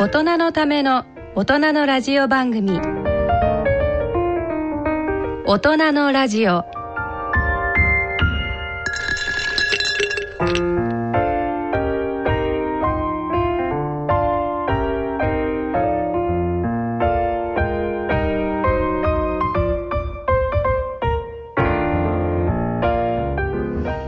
大人のための大人のラジオ番組。大人のラジオ。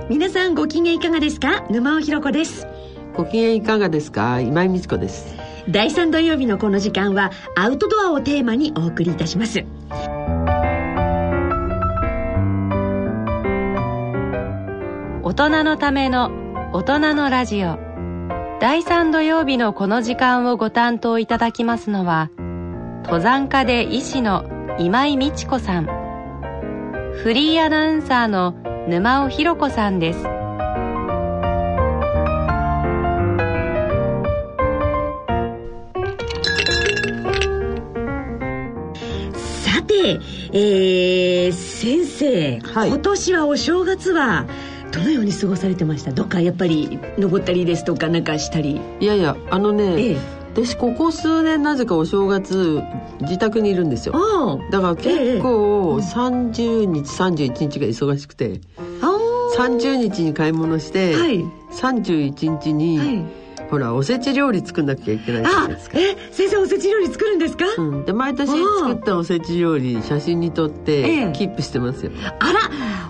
皆さんご機嫌いかがですか？沼尾ひろ子です。ご機嫌いかがですか？今井美智子です第3土曜日のこの時間はアウトドアをテーマにお送りいたします。大人のための大人のラジオ。第3土曜日のこの時間をご担当いただきますのは登山家で医師の今井美智子さん。フリーアナウンサーの沼尾ひろ子さんです。えー、先生、はい。今年はお正月はどのように過ごされてました？どっかやっぱり登ったりですとかなんかしたり。いやいやあのね、ええ。私ここ数年なぜかお正月自宅にいるんですよ。あだから結構30日31日が忙しくて。ああ。30日に買い物して、はい。31日に、はいほらおせち料理作んなきゃいけないじゃなあいですか。え先生おせち料理作るんですか、うん、で毎年作ったおせち料理写真に撮っええ。てキープしてますよ、あら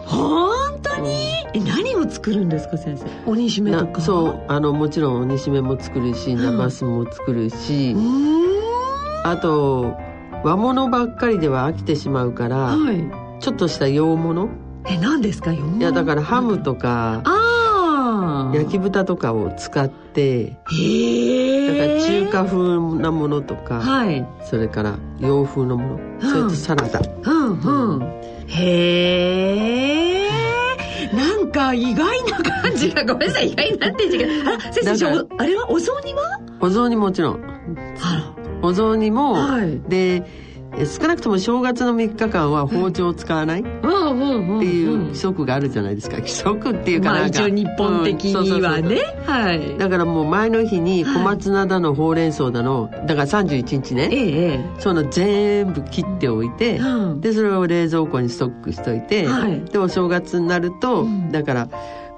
本当に、え何を作るんですか先生？鬼しめとか？なそうあのもちろん鬼しめも作るしん。なますも作るし、うーん。あと和物ばっかりでは飽きてしまうから、はい。ちょっとした洋物。え何ですかよいやだからハムとかああ焼き豚とかを使ってへだからえ中華風なものとか、はい。そそれから洋風のもの、それとサラダ。うんうん。へえなんか意外な感じが ごめんなさい意外なって言うけどあら先生あれはお雑煮は？お雑煮もちろん。あお雑煮も、はい。でえ少なくとも正月の3日間は包丁を使わない？っていううん。規則があるじゃないですか。規則っていうかまあなんか、一応日本的にはね。はい。だからもう前の日にはい小松菜だのほうれん草だのだから31日ね。えええ。その全部切っておいて、うん。でそれを冷蔵庫にストックしといて、はい。でお正月になると、うん。だから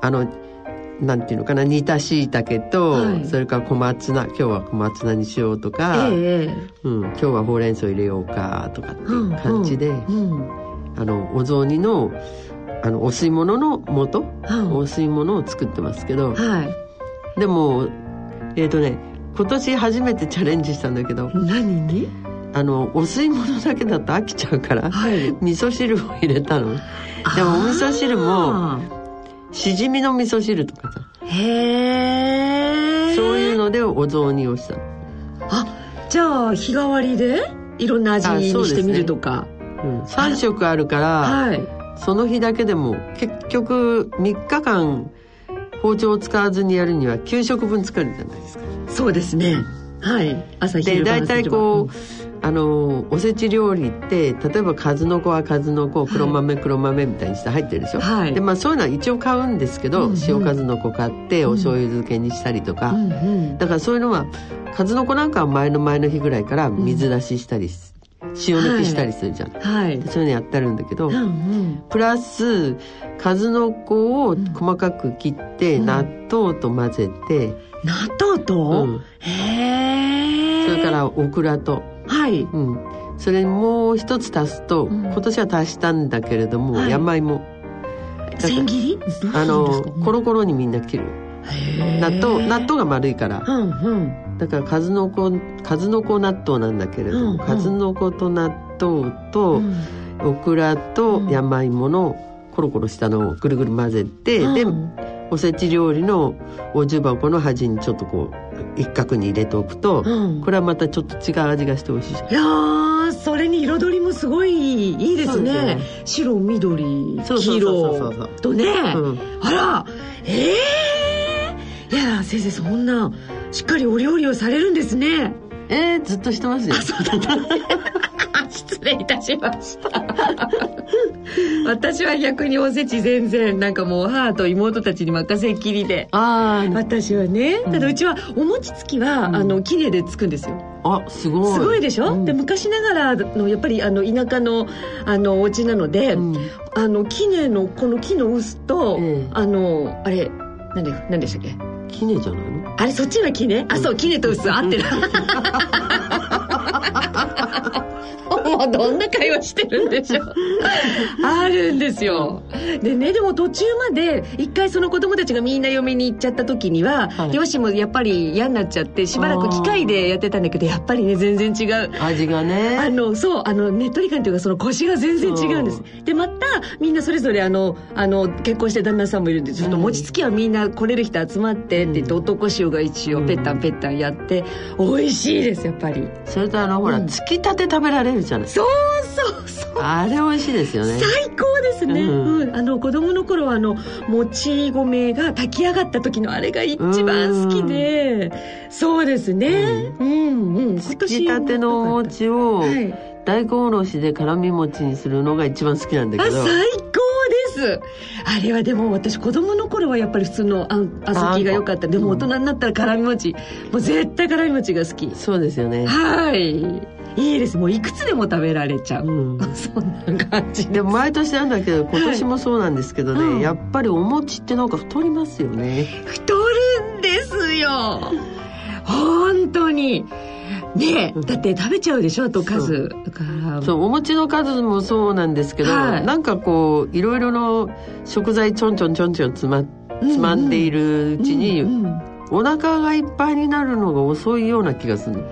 あのなんていうのかな煮たしいたけと、はい。それから小松菜今日は小松菜にしようとえか、ええ。うん、今日はほうれん草入れようかとかっていう感じで、うん。あのお雑煮のあのお吸い物の素、うん。お吸い物を作ってますけど、はい。でもえっ、とね今年初めてチャレンジしたんだけど何に？あのお吸い物だけだと飽きちゃうから、はい。味噌汁を入れたの。でもお味噌汁もあしじみの味噌汁とかさ。ーへえそういうのでお雑煮をした。のあじゃあ日替わりで？いろんな味にしてみるとか、うん、3食あるから、はい。その日だけでも結局3日間包丁を使わずにやるには9食分作るじゃないですか。そうですね。はい。朝で昼晩大体こうあのおせち料理って例えば数の子は数の子黒豆黒豆みたいにして入ってるでしょ、はい。でまあそういうのは一応買うんですけど、うんうん。塩数の子買ってお醤油漬けにしたりとか、うんうん。だからそういうのは数の子なんかは前の前の日ぐらいから水出ししたりし、塩抜きしたりするじゃん、はい。でそういうのやってるんだけど、うんうん。プラス数の子を細かく切って、うん。納豆と混ぜて、納豆と、うん。へえそれからオクラと、はい。うん、それにもう一つ足すと、うん。今年は足したんだけれども、はい。山芋。千切り？あのコロコロにみんな切る。納豆納豆が丸いから。うんうん。だから数の子数の子納豆なんだけれども、うんうん。数の子と納豆と、うん。オクラとうん。山芋のコロコロしたのをぐるぐる混ぜて、でうんおせち料理のお重箱の端にちょっとこう一角に入れておくと、うん。これはまたちょっと違う味がして美味しいいやーそれに彩りもすごいいいですね。です白緑黄色とね、うん。あらええいや先生そんなしっかりお料理をされるんですね。えー、ずっとしてますよ失礼いたしました。私は逆におせち全然なんかもう母と妹たちに任せっきりで。あー。私はねただうちはお餅つきは、うん。あの杵でつくんですよ。あすごい。すごいでしょ、うん。で昔ながらのやっぱりあの田舎のあのお家なので、うん。あの杵のこの木の臼と、ええ。あのあれなんでなんでしたっけ？キネじゃないの？あれそっちは杵あそう杵と臼合ってる もうどんな会話してるんでしょう。あるんですよ。でねでも途中まで一回その子供たちがみんな嫁に行っちゃった時には、はい。両親もやっぱり嫌になっちゃってしばらく機械でやってたんだけどやっぱりね全然違う。味がね。あのそうあのねっとり感というかその腰が全然違うんです。でまたみんなそれぞれあのあの結婚して旦那さんもいるんでちょっとうん餅つきはみんな来れる人集まってって言って、うん男塩が一応ペッタンペッタンやって美味しいですやっぱり。それとあのほらうん。つきたて食べられるじゃないそうそうそう。あれ美味しいですよね。最高ですね、うん。うん。あの子供の頃はあのもち米が炊き上がった時のあれが一番好きで。そうですね。うん。うんつきたてのお餅をはい。大根おろしで辛み餅にするのが一番好きなんだあけど。最高です。あれはでも私子供の頃はやっぱり普通のあん小豆が良かった。でも大人になったら辛み餅。もう絶対辛み餅が好き。そうですよね。はいいいです。もういくつでも食べられちゃう、うん。そんな感じでも毎年なんだけど今年もそうなんですけどね、うん。やっぱりお餅ってなんか太りますよね。太るんですよ。本当に。ねえだって食べちゃうでしょあと数。そう。お餅の数もそうなんですけど、はい。なんかこういろいろの食材ちょんちょんちょんちょんつまつまんでいるうちに、うんうん。お腹がいっぱいになるのが遅いような気がする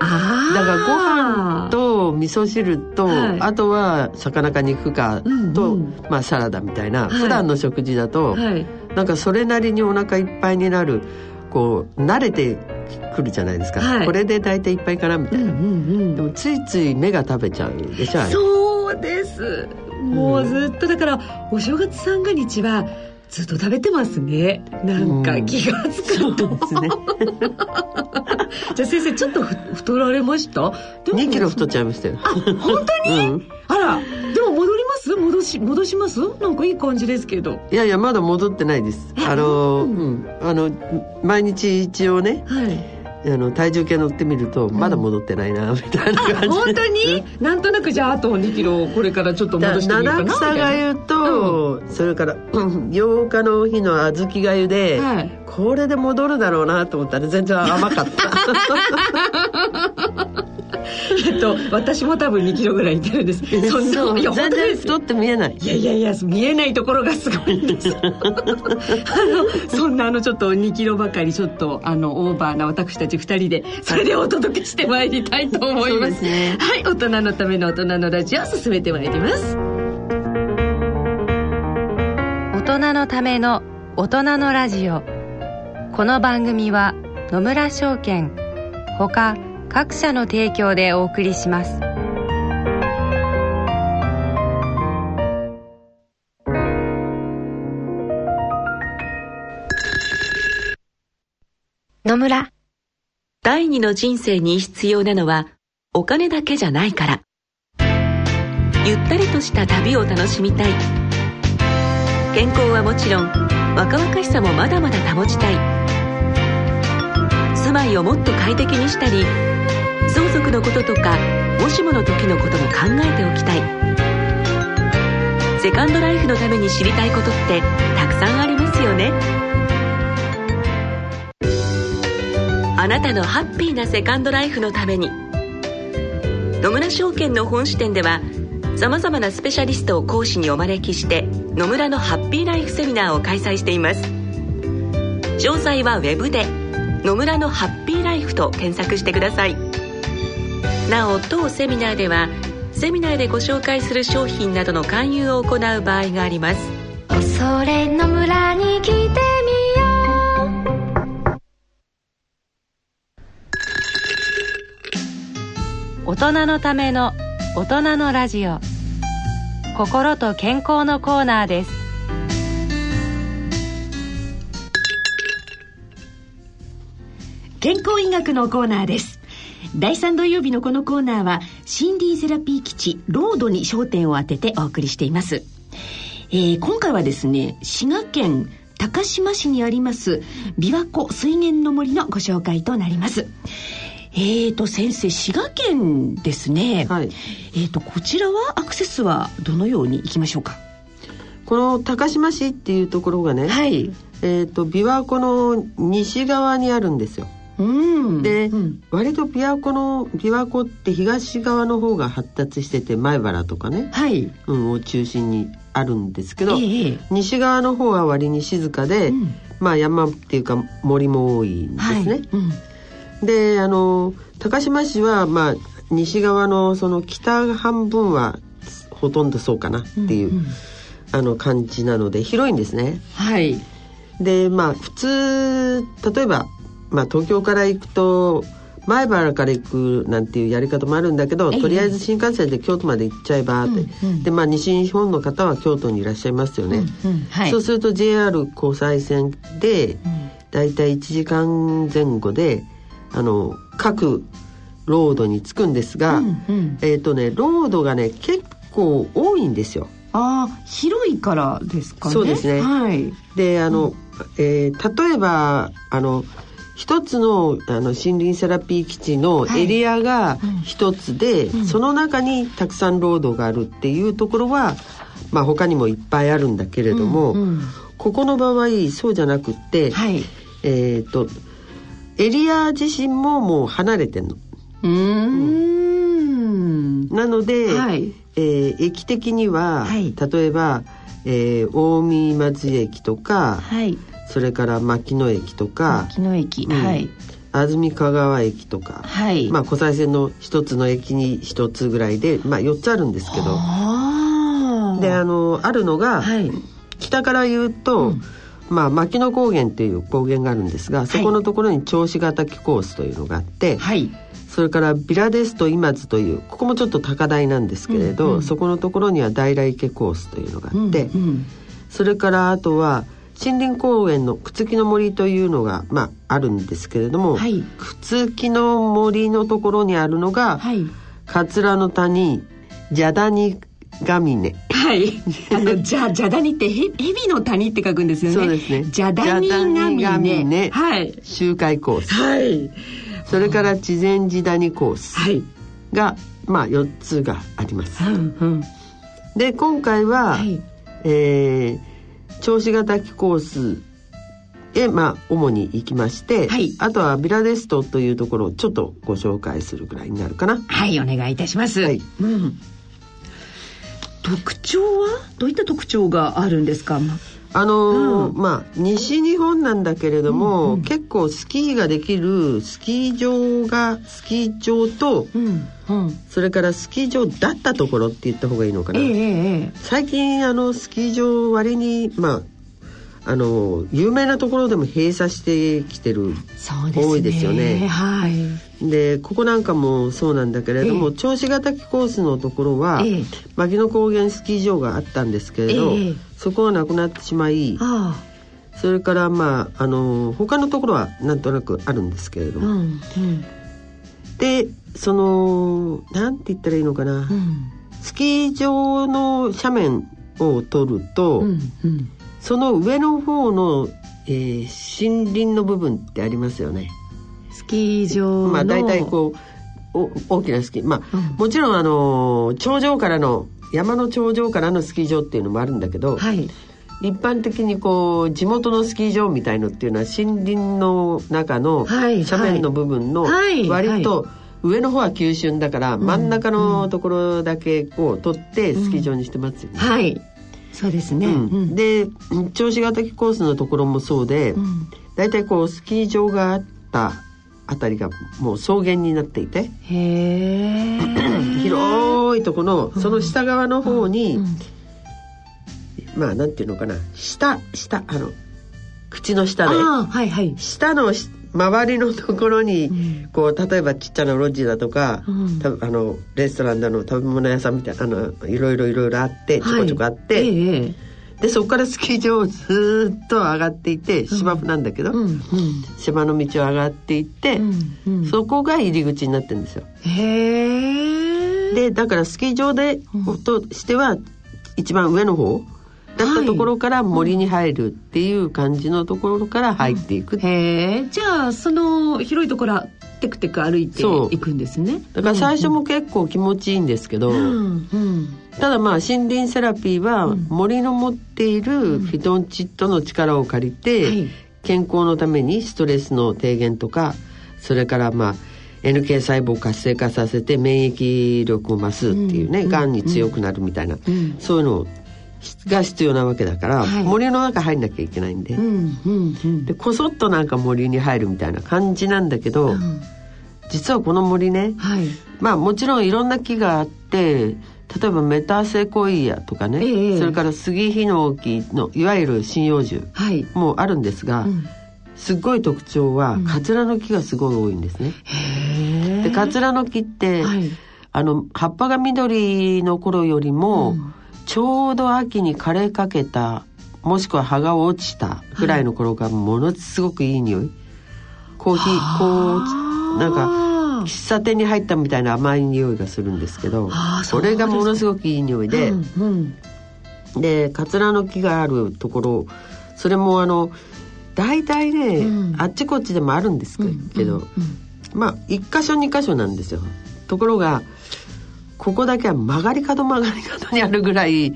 ああだからご飯と味噌汁と、はい。あとは魚か肉かと、うんうん。まあ、サラダみたいな、はい。普段の食事だと、はい。なんかそれなりにお腹いっぱいになるこう慣れてくるじゃないですか、はい。これで大体いっぱいかなみたいな、うんうんうん。でもついつい目が食べちゃうでしょそうですもうずっとだからお正月三が日はずっと食べてますね。なんか気がつくと、ですね。じゃあ先生ちょっとふ太られました？でも2キロ太っちゃいましたよ。本当に、うん、あらでも戻ります？戻し戻します？なんかいい感じですけど。いやいやまだ戻ってないです。えあの、ううん。ん、あの毎日一応ねはいあの体重計乗ってみるとまだ戻ってないなみたいな感じ。で本当に？なんとなくじゃああと2キロこれからちょっとだ戻してみようか七なみたいな。草がゆと、それからうん8日の日の小豆がゆで、はい。これで戻るだろうなと思ったら全然甘かった えっと私も多分2キロぐらいいってるんです。そんないや本全当ですよ。然太って見えない。いやいやいや見えないところがすごいんです。あのそんなあのちょっと2キロばかりちょっとあのオーバーな私たち2人でそれでお届けしてまいりたいと思います。ね。はい大人のための大人のラジオ進めてまいります。大人のための大人のラジオ。この番組は野村証券ほか各社の提供でお送りします野村。第二の人生に必要なのはお金だけじゃないから。ゆったりとした旅を楽しみたい。健康はもちろん若々しさもまだまだ保ちたい。住まいをもっと快適にしたり、のこととかもしもの時のことも考えておきたい。セカンドライフのために知りたいことってたくさんありますよね。あなたのハッピーなセカンドライフのために野村証券の本支店ではさまざまなスペシャリストを講師にお招きして野村のハッピーライフセミナーを開催しています詳細はウェブで「野村のハッピーライフ」と検索してくださいなお当セミナーではセミナーでご紹介する商品などの勧誘を行う場合があります。恐れの村に来てみよう。大人のための大人のラジオ。心と健康のコーナーです。健康医学のコーナーです第3土曜日のこのコーナーは森林セラピー基地ロードに焦点を当ててお送りしています、えー今回はですね滋賀県高島市にあります琵琶湖水源の森のご紹介となります。えーと先生滋賀県ですね、はい。えーとこちらはアクセスはどのように行きましょうか？この高島市っていうところがね、はい。えっ、と琵琶湖の西側にあるんですようん。で、うん。割と琵琶湖の琵琶湖って東側の方が発達してて前原とかね、はい。うん、を中心にあるんですけど、ええ西側の方は割に静かで、うん。まあ山っていうか森も多いんですね。はい。うん。であの高島市はまあ西側のその北半分はほとんどそうかなっていう、うんうん。あの感じなので広いんですね。はい。でまあ普通例えば、まあ、東京から行くと前原から行くなんていうやり方もあるんだけど、ええ。とりあえず新幹線で京都まで行っちゃえばって、うんうんでまあ西日本の方は京都にいらっしゃいますよね。うんうんはい。そうすると JR 交際線でうん。だいたい1時間前後であの各ロードに着くんですが、うんうん。えっ、とねロードがね結構多いんですよ。ああ広いからですかね。そうですね。はい。であの、えー例えばあの一つのあの森林セラピー基地のエリアがうん。一つで、うん。その中にたくさんロードがあるっていうところは、まあ、他にもいっぱいあるんだけれども、うんうん。ここの場合そうじゃなくって、はい。えっ、とエリア自身ももう離れてんの。うーん。なので、はい。えー駅的には、はい。例えば、えー近江松駅とかはいそれから牧野駅とか木の駅、うん。はい。安住香川駅とか、はい。まあ、湖西線の一つの駅に一つぐらいで、まあ、4つあるんですけど。であのあるのが、はい。北から言うと、うん。まあ、牧野高原っていう高原があるんですがそこのところに銚子ヶ滝コースというのがあって、はい。それからビラデスト今津というここもちょっと高台なんですけれど、うんうんそこのところには大来池コースというのがあって、うんうん。それからあとは森林公園の朽木の森というのが、まあ、あるんですけれども、はい朽木の森のところにあるのが、はい桂の谷蛇谷ヶ峰はい。あの、じゃ、じゃだにって、へ、蛇の谷って書くんですよね。そうですねじゃだにがみじゃだにがみねね。はい。周回コースはい。それから知前寺谷コースはい。が、まあ4つがありますうんうん。で今回は、はい。えー銚子ヶ滝コースへ、まあ、主に行きまして、はいあとはビラデストというところをちょっとご紹介するぐらいになるかな。はい、お願いいたします。はいうん。特徴は？どういった特徴があるんですか？まあのーうんまあ西日本なんだけれども、うんうん結構スキーができるスキー場がスキー場とうん。うん。それからスキー場だったところって言った方がいいのかな、ええええ。最近あのスキー場割にまああの有名なところでも閉鎖してきてるね。多いですよねはい。でここなんかもそうなんだけれども、ええ銚子ヶ滝コースのところは、ええ牧野高原スキー場があったんですけれど、ええそこがなくなってしまいあそれからまああの他のところはなんとなくあるんですけれどあ。うも、ん。うん。でそのなんて言ったらいいのかな、うん。スキー場の斜面を取ると、うん。うん。その上の方の、えー森林の部分ってありますよね。スキー場の。まあ大体こうお大きなスキーまあ、うんもちろんあの頂上からの山の頂上からのスキー場っていうのもあるんだけど、はい。一般的にこう地元のスキー場みたいのっていうのは森林の中のはい斜面の部分のはい割と上の方は急峻だから真ん中のところだけを取ってスキー場にしてますよね。はい。そうですね。うん。うん。で銚子ヶ滝コースのところもそうで、うん。大体こうスキー場があったあたりがもう草原になっていて。広いとこのその下側の方に、うん。まあなんていうのかな。下下あの口の下で。はいはい。下のし周りのところに、うん。こう例えばちっちゃなロッジだとか、うん。たあのレストランだの食べ物屋さんみたいなあのいろいろいろいろあってちょこちょこあって、はいええ。でそこからスキー場をずーっと上がっていて芝生なんだけど、うんうん。芝の道を上がっていって、そこが入り口になってるんですよ。へえ。でだからスキー場で、としては一番上の方だったところから森に入るっていう感じのところから入っていく、へえじゃあその広いところはテクテク歩いていくんですね。だから最初も結構気持ちいいんですけど、うんうん。ただまあ森林セラピーは森の持っているフィトンチッドの力を借りて、はい。健康のためにストレスの低減とかそれからまあ NK 細胞を活性化させて免疫力を増すっていうね、がん。に強くなるみたいな、ん。そういうのが必要なわけだから、はい。森の中入んなきゃいけないんで、うんうんうん。でこそっとなんか森に入るみたいな感じなんだけど、うん。実はこの森ねはい。まあもちろんいろんな木があって例えばメタセコイアとかね、ええそれからスギヒノキのいわゆる針葉樹はい。もあるんですが、うん。すっごい特徴はカツラの木がすごい多いんですね。でカツラの木って、はい。あの葉っぱが緑の頃よりも、うんちょうど秋に枯れかけたもしくは葉が落ちたぐらいの頃がものすごくいい匂い。コーヒーこうなんか喫茶店に入ったみたいな甘い匂いがするんですけどそれがものすごくいい匂いで、うんうん。でカツラの木があるところそれもあの大体ね、うん。あっちこっちでもあるんですけど、うんまあ1箇所2箇所なんですよ。ところがここだけは曲がり角曲がり角にあるぐらい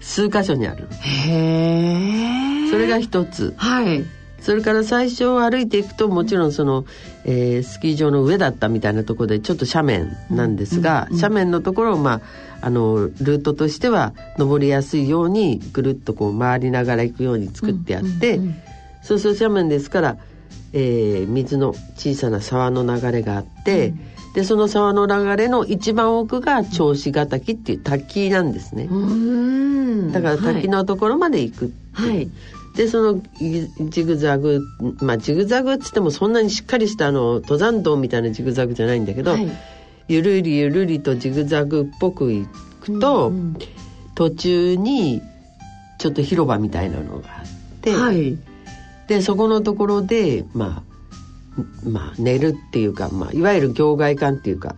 数箇所にある。へえそれが一つ。はい。それから最初歩いていくともちろんその、えースキー場の上だったみたいなところでちょっと斜面なんですが、斜面のところをまああのルートとしては登りやすいようにぐるっとこう回りながら行くように作ってあって、そうすると斜面ですから、えー水の小さな沢の流れがあって、でその沢の流れの一番奥が銚子ヶ滝っていう滝なんですね。うん。だから滝のところまで行くはい。でそのジジグザグまあジグザグっつってもそんなにしっかりしたあの登山道みたいなジグザグじゃないんだけど、はい。ゆるりゆるりとジグザグっぽく行くと、うん。途中にちょっと広場みたいなのがあって、はい。でそこのところでまあまあ寝るっていうか、まあ、いわゆる業外館っていうか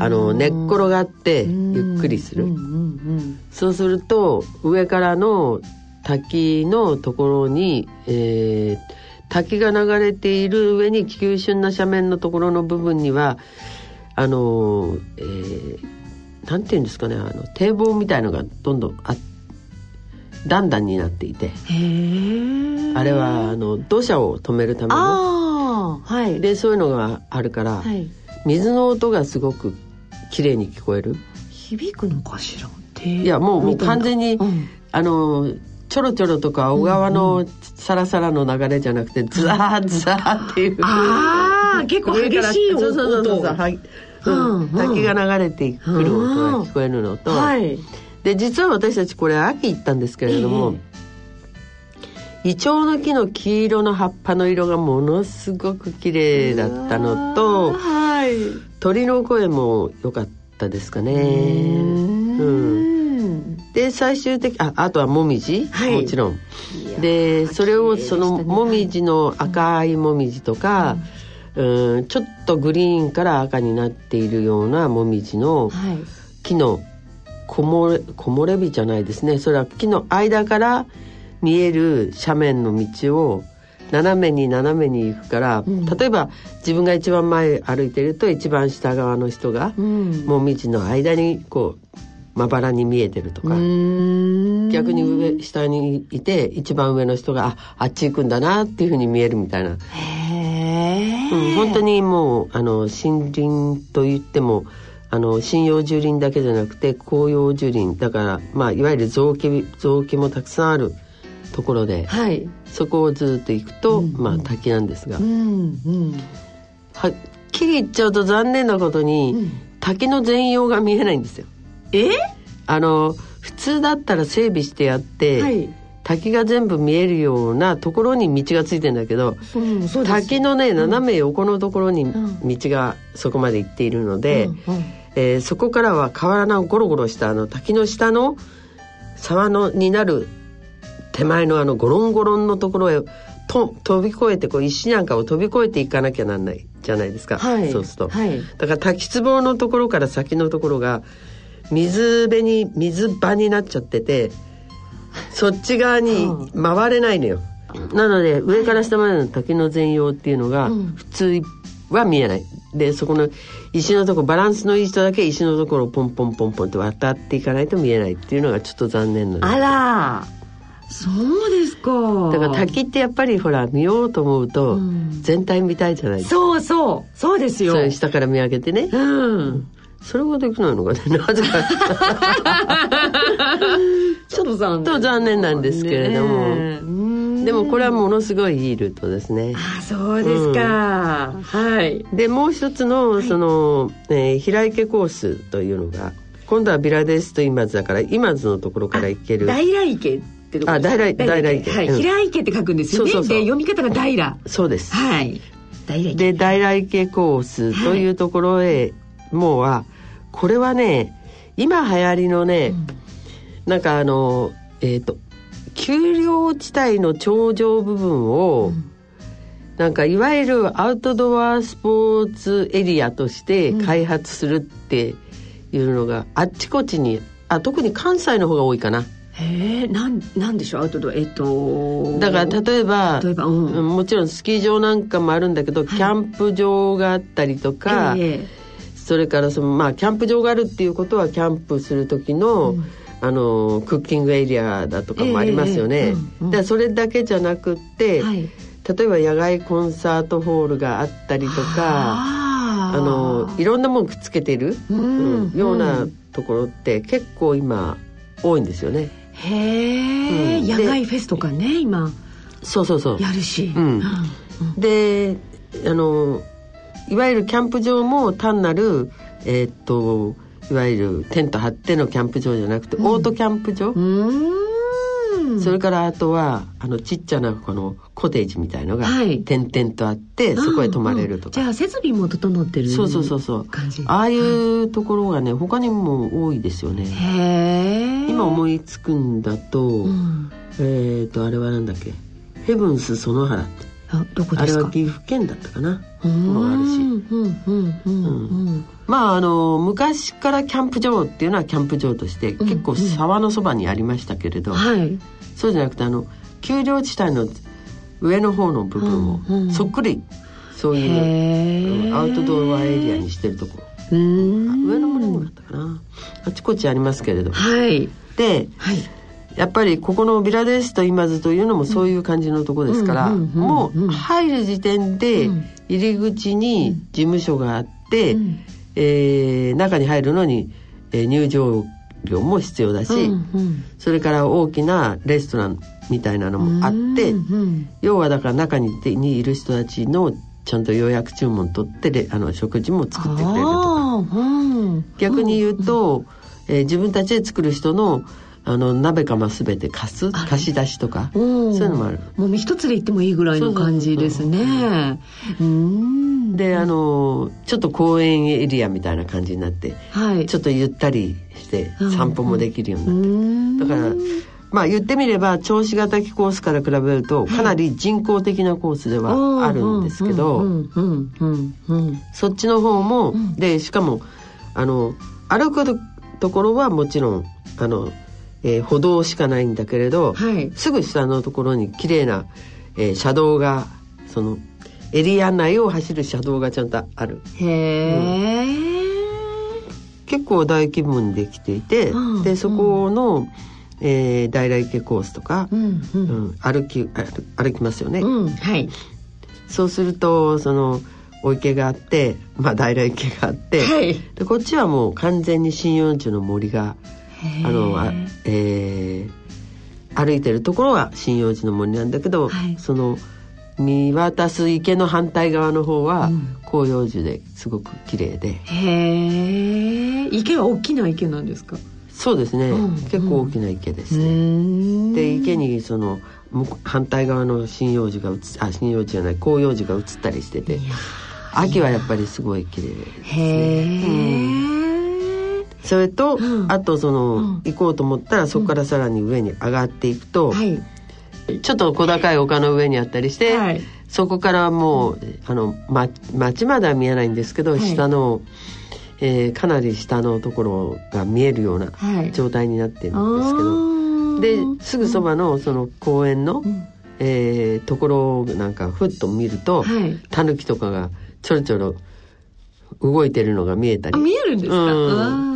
あの寝っ転がってゆっくりする。うんうんそうすると上からの滝のところに、えー滝が流れている上に急峻な斜面のところの部分にはあのーえーなんていうんですかねあの堤防みたいのがどんどんあ段々になっていて。あれはあの土砂を止めるためのはい。でそういうのがあるから、はい。水の音がすごく綺麗に聞こえる。響くのかしらいやもうもう完全に、うん。あのちょろちょろとか小川のサラサラの流れじゃなくてザーザーっていう。ああ結構激しい音。そうそうそうそうはい。うん。うん滝が流れてくる音が聞こえるのと、はい。で実は私たちこれ秋行ったんですけれども、イチョウの木の黄色の葉っぱの色がものすごく綺麗だったのとはい。鳥の声も良かったですかね。うん。で最終的ああとはもみじ、はい。もちろん。でそれをそのもみじの赤いもみじとか、うん、ちょっとグリーンから赤になっているようなもみじのはい。木の木漏れ木漏れ日じゃないですね。それは木の間から見える斜面の道を斜めに斜めに行くから、ん。例えば自分が一番前歩いてると一番下側の人が、うん。もみじの間にこうまばらに見えてるとか、うん。逆に上下にいて一番上の人がああっち行くんだなっていうふうに見えるみたいな、うん、本当にもうあの森林といってもあの針葉樹林だけじゃなくて紅葉樹林。だから、まあ、いわゆる雑木雑木もたくさんあるところではい。そこをずっと行くと、まあ、滝なんですが、うんうん。はっきり言っちゃうと残念なことに、うん。滝の全容が見えないんですよ。え？あの普通だったら整備してやって、はい。滝が全部見えるようなところに道がついてんだけどうん滝のね斜め横のところにん。道がそこまで行っているので、うんうん。えーそこからは河原のゴロゴロしたあの滝の下の沢のになる手前のあのゴロンゴロンのところへと飛び越えてこう石なんかを飛び越えていかなきゃなんないじゃないですか、はい。そうすると、はい。だから滝壺のところから先のところが水辺に水場になっちゃっててそっち側に回れないのよ、なので上から下までの滝の全容っていうのが普通は見えない。でそこの石のとこバランスのいい人だけ石のところをポンポンポンポンって渡っていかないと見えないっていうのがちょっと残念なのあらそうですか。だから滝ってやっぱりほら見ようと思うとうん。全体見たいじゃないですか、そうそう。そうですよ。下から見上げてね。うん。それができないのかね。なぜか。ちょっと残念。なんですけれども。ねでもこれはものすごいいいルートですね。あそうですか、はい。でもう一つのその、えー平池コースというのが今度はビラデスと今津だから今津のところから行ける。大来池ってとこあ大来大来池。はい、うん。平池って書くんですよね。で読み方が大らそうです。はい。大来池。で大来池コースというところへ、もうはこれはね今流行りのね、なんかあのえっ、と丘陵地帯の頂上部分を、なんかいわゆるアウトドアスポーツエリアとして開発するっていうのがあっちこっちにあ特に関西の方が多いかな。へえなんなんでしょう？アウトドアえっとだから例えば例えばうん。うんもちろんスキー場なんかもあるんだけど、キャンプ場があったりとか、えそれからそのまあキャンプ場があるっていうことはキャンプする時の、あのクッキングエリアだとかもありますよね。ええうんうん。でそれだけじゃなくって、えはい。例えば野外コンサートホールがあったりとかああのいろんなもんくっつけてる、うんうん。よううなんところって結構今多いんですよね。へえ、うん。で野外フェスとかね今。そうそうそう。やるし、うん。であのいわゆるキャンプ場も単なるえーっといわゆるテント張ってのキャンプ場じゃなくて、オートキャンプ場、うーん。それからあとはあのちっちゃなこのコテージみたいのがはい。点々とあって、そこへ泊まれるとか、じゃあ設備も整ってるそうそうそうそう。ああいうところがね他にも多いですよね、へえ今思いつくんだと、うん。えーっとあれはなんだっけ？ヘブンス園原。ってあどこあですか？れは岐阜県だったかな。うーん。のがあるし。うんうんうんうん。まああの昔からキャンプ場っていうのはキャンプ場として結構沢のそばにありましたけれど、はいそうじゃなくてあの丘陵地帯の上の方の部分をそっくりそういう、アウトドアエリアにしてるとこ。上の方だったかな。あちこちありますけれど。はい。ではい。やっぱりここのビラデスと今津というのもそういう感じのところですから、もう入る時点でうん。入り口に事務所があって、うん。えー中に入るのに、えー入場料も必要だし、うんうん。それから大きなレストランみたいなのもあって、うんうん要はだから中ににいる人たちのちゃんと予約注文取ってであの食事も作ってくれるとか。うん。逆に言うと、えー自分たちで作る人のあの鍋釜すべて貸す？貸し出しとか？うん。そういうのもある。もう一つで行ってもいいぐらいの感じですね。うん。であのちょっと公園エリアみたいな感じになってはい。ちょっとゆったりしてうん。散歩もできるようになって。うん。だからまあ言ってみれば銚子型コースから比べるとかなり人工的なコースではあるんですけど、そっちの方も、ん。でしかもあの歩くところはもちろんあの、えー歩道しかないんだけれど、はい。すぐ下のところに綺麗な、えー車道がそのエリア内を走る車道がちゃんとある。へえ結構大規模にできていて、うん。でそこの、えー大来池コースとか、うんううんん歩き歩歩きますよね、うんはい。そうするとそのお池があって、まあ、大来池があって、はい。でこっちはもう完全に針葉樹の森があのあ、えー歩いてるところは針葉樹の森なんだけど、はい。その見渡す池の反対側の方はうん。広葉樹ですごく綺麗で、へえ池は大きな池なんですか？そうですね、うん。結構大きな池ですうね。ん。で池にその反対側の針葉樹が映あ針葉樹じゃない広葉樹が映ったりしてて秋はやっぱりすごい綺麗ですね。へえそれと、うん。あとその、うん。行こうと思ったらそこからさらに上に上がっていくと、はい。ちょっと小高い丘の上にあったりして、はい。そこからもうあの、ま、町までは見えないんですけど、い。下の、えーかなり下のところが見えるようなはい。状態になってるんですけあど、ー。ですぐそばのその公園の、ん。えーところをなんかふっと見ると、はい。タヌキとかがちょろちょろ動いてるのが見えたり。あ見えるんですか、うん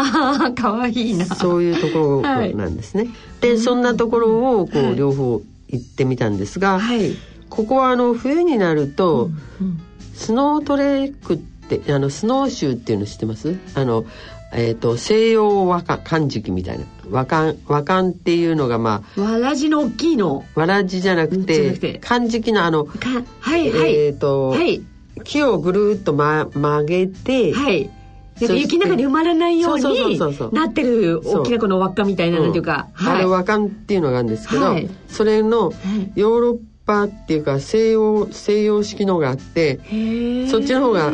ああかわいいな。そういうところなんですね。でそんなところをこう、はい両方行ってみたんですが、はい、ここはあの冬になると、うんスノートレックってあのスノーシューっていうの知ってます？あの、えー、と西洋和漢漢字みたいな。和漢和漢っていうのがまわらじの大きいの。あわらじじゃなくて漢字のあの、かはいはい、えっ、と、はい。木をぐるっと、ま、曲げて、はい雪の中に埋まらないようになってる大きなこの輪っかみたいな、うん。なんていうか、あれ和漢っていうのがあるんですけど、はい。それのはい。ヨーロッパっていうか西洋西洋式のがあってそっちの方が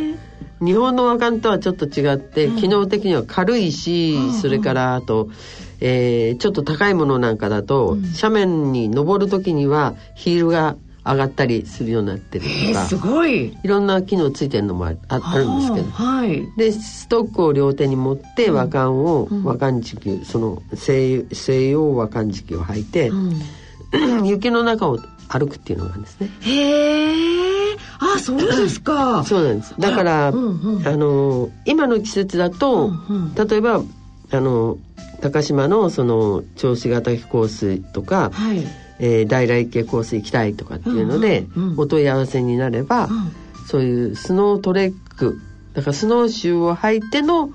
日本の和漢とはちょっと違って、機能的には軽いし、それからあと、えーちょっと高いものなんかだと、斜面に登る時にはヒールが上がったりするようになってるとか。えーすごい。いろんな機能ついてるのもあああるんですけど。はい。でストックを両手に持って和漢を、和漢軸その西西洋和漢軸を履いて、雪の中を歩くっていうのがあるんですね。へえあそうですか。そうなんです。だから、うんうん。あの今の季節だと、うんうん。例えばあの高島のその銚子ヶ滝コースとか、はいえー大来池コース行きたいとかっていうので、うんうんうん。お問い合わせになれば、ん。そういうスノートレック。だからスノーシューを履いての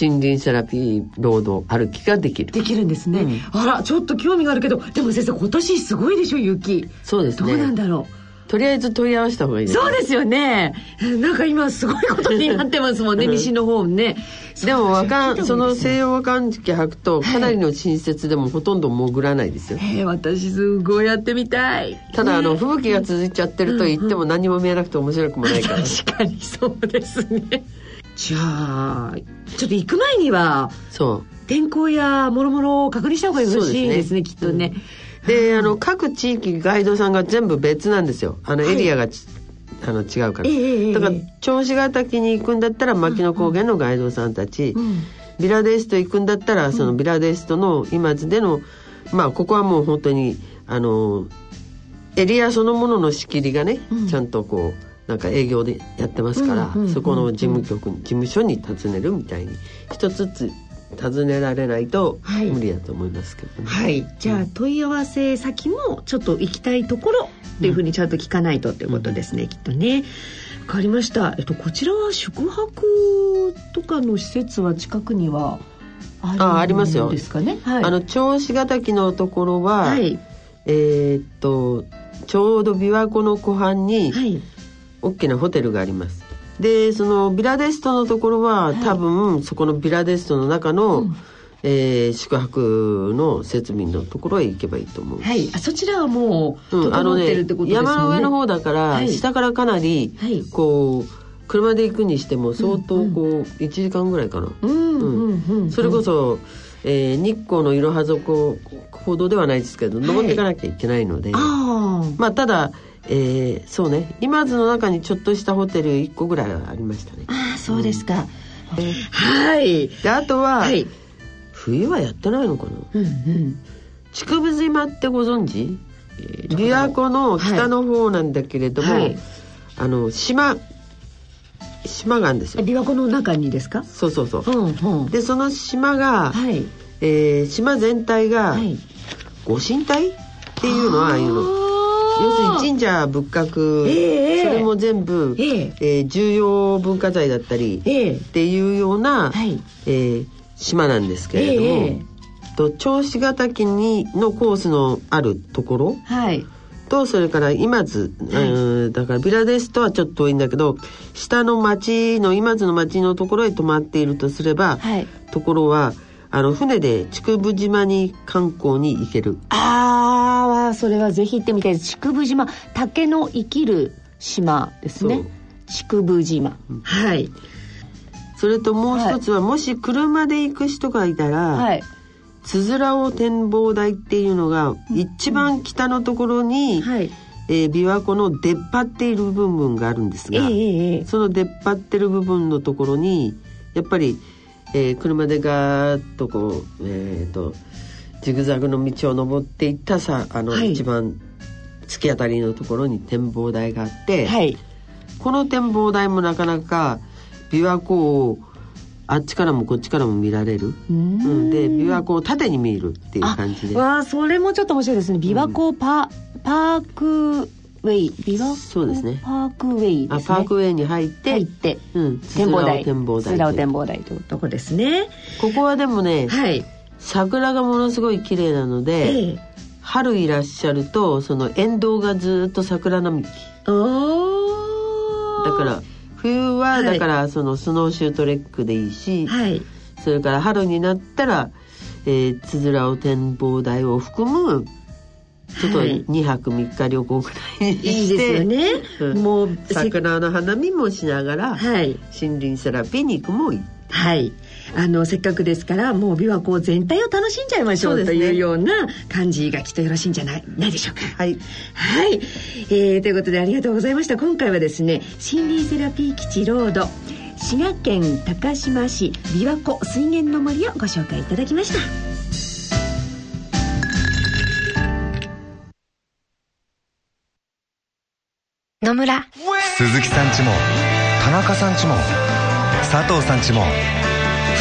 森林セラピーロード歩きができる。できるんですね、あらちょっと興味があるけどでも先生今年すごいでしょ雪。そうですね。どうなんだろうとりあえず問い合わせた方がいいです。そうですよね。なんか今すごいことになってますもんね西の方ね。でも和漢そのせ西洋和漢式履くとかなりの新雪でもほとんど潜らないですよ。えー、私すごいやってみたい。ただあの吹雪が続いちゃってると言っても何も見えなくて面白くもないから。確かにそうですね。じゃあちょっと行く前にはそう。天候やもろもろを確認した方がよろしいですねきっとね、であの各地域ガイドさんが全部別なんですよ。あのエリアがち、あの違うから、だから銚子ヶ滝に行くんだったら牧野高原のガイドさんたち、ん。ビラデスト行くんだったらそのビラデストの今津でのまあここはもう本当にあのエリアそのものの仕切りがね、ちゃんとこうなんか営業でやってますから、そこの事務局に事務所に訪ねるみたいに一つずつ訪ねられないとはい。無理だと思いますけどね。はい。じゃあ問い合わせ先もちょっと行きたいところっていうふうにちゃんと聞かないとっていうことですね、きっとね。わかりました。えっとこちらは宿泊とかの施設は近くにはあるあありますよ。んですかねはい。あの銚子ヶ滝のところは、はい。えーっとちょうど琵琶湖の湖畔にはい。大きなホテルがあります。でそのビラデストのところは、多分そこのビラデストの中の、えー宿泊の設備のところへ行けばいいと思う。はい。あそちらはもう整のねってるってことですよね、山の上の方だから、はい。下からかなり、はい。こう車で行くにしても相当こう、1時間ぐらいかな。うんうんうんそれこそ、えー日光のいろは底ほどではないですけど登っていかなきゃいけないので、あまあただ、えーそうね。今津の中にちょっとしたホテル1個ぐらいはありましたね。ああそうですか、ではい。であとは、はい。冬はやってないのかな？うんうん。竹生島ってご存知？えー琵琶湖の北の方なんだけれども、はい。あの島島があるんですよ。琵琶湖の中にですか？そうそうそう。うんうん。でその島が、はい。えー島全体がはい。ご神体？っていうのはああいうの。要するに神社仏閣、ええそれも全部、ええ。えー重要文化財だったりええ。っていうような、はい。えー島なんですけれども、ええと銚子ヶ滝にのコースのあるところはい。とそれから今津、うんだからビラデスとはちょっと遠いんだけど下の町の今津の町のところへ泊まっているとすれば、はい。ところはあの船で竹生島に観光に行ける。ああそれはぜひ行ってみたいです。竹生島。竹の生きる島ですね。竹生島、はい。それともう一つは、もし車で行く人がいたら、はい。つづらを展望台っていうのが一番北のところに、はい。えー琵琶湖の出っ張っている部分があるんですが、ええええ。その出っ張ってる部分のところにやっぱり、えー車でガーッとこうえー、とジグザグの道を登っていったさあの、はい。一番突き当たりのところに展望台があって、はい。この展望台もなかなか琵琶湖をあっちからもこっちからも見られる、うん、で琵琶湖を縦に見るっていう感じで。わあそれもちょっと面白いですね。琵琶湖パ,、パークウェイ。琵琶湖？そうですね。パークウェイですね。あパークウェイに入って、入ってうん、展望台。展望台展望台というとこですね。ここはでもね、はい桜がものすごい綺麗なので、ええ。春いらっしゃるとその沿道がずっと桜並木。だから冬ははい。だからそのスノーシュートレックでいいし、はい。それから春になったら、えー、つづらお展望台を含むちょっとはい。2泊3日旅行ぐらいにいいして、ですよね、うん。もうせ桜の花見もしながら、はい。森林セラピーに行くもいい。はいあのせっかくですからもう琵琶湖全体を楽しんじゃいましょうね。いうような感じがきっとよろしいんじゃないないでしょうか。はい。はい、えーということでありがとうございました。今回はですね森林セラピー基地ロード滋賀県高島市琵琶湖水源の森をご紹介いただきました。野村。鈴木さんちも田中さんちも佐藤さんちも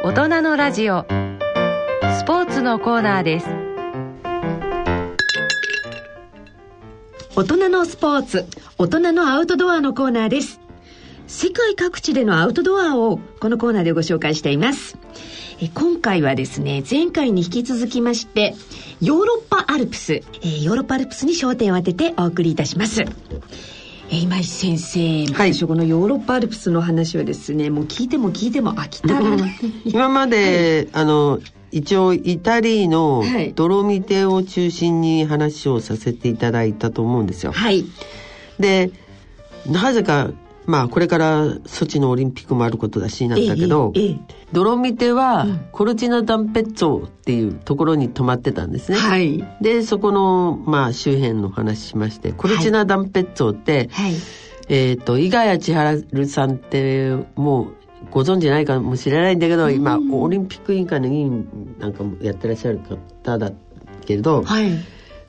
大人のラジオ。スポーツのコーナーです。大人のスポーツ。大人のアウトドアのコーナーです。世界各地でのアウトドアをこのコーナーでご紹介しています。え今回はですね前回に引き続きましてヨーロッパアルプス、えーヨーロッパアルプスに焦点を当ててお送りいたします。今井先生、はい私このヨーロッパアルプスの話はですねもう聞いても聞いても飽きたら今まで、あの一応イタリーのはい。ドロミテを中心に話をさせていただいたと思うんですよ。はい。でなぜかまあこれからソチのオリンピックもあることだしなんだけど、えええドロミテはコルチナ・ダンペッツォっていうところに泊まってたんですね。えはい。でそこの、まあ、周辺の話しましてコルチナ・ダンペッツォって、はい。えっ、と伊賀谷千春さんってもうご存知ないかもしれないんだけど、今オリンピック委員会の委員なんかもやってらっしゃる方だけれど、はい。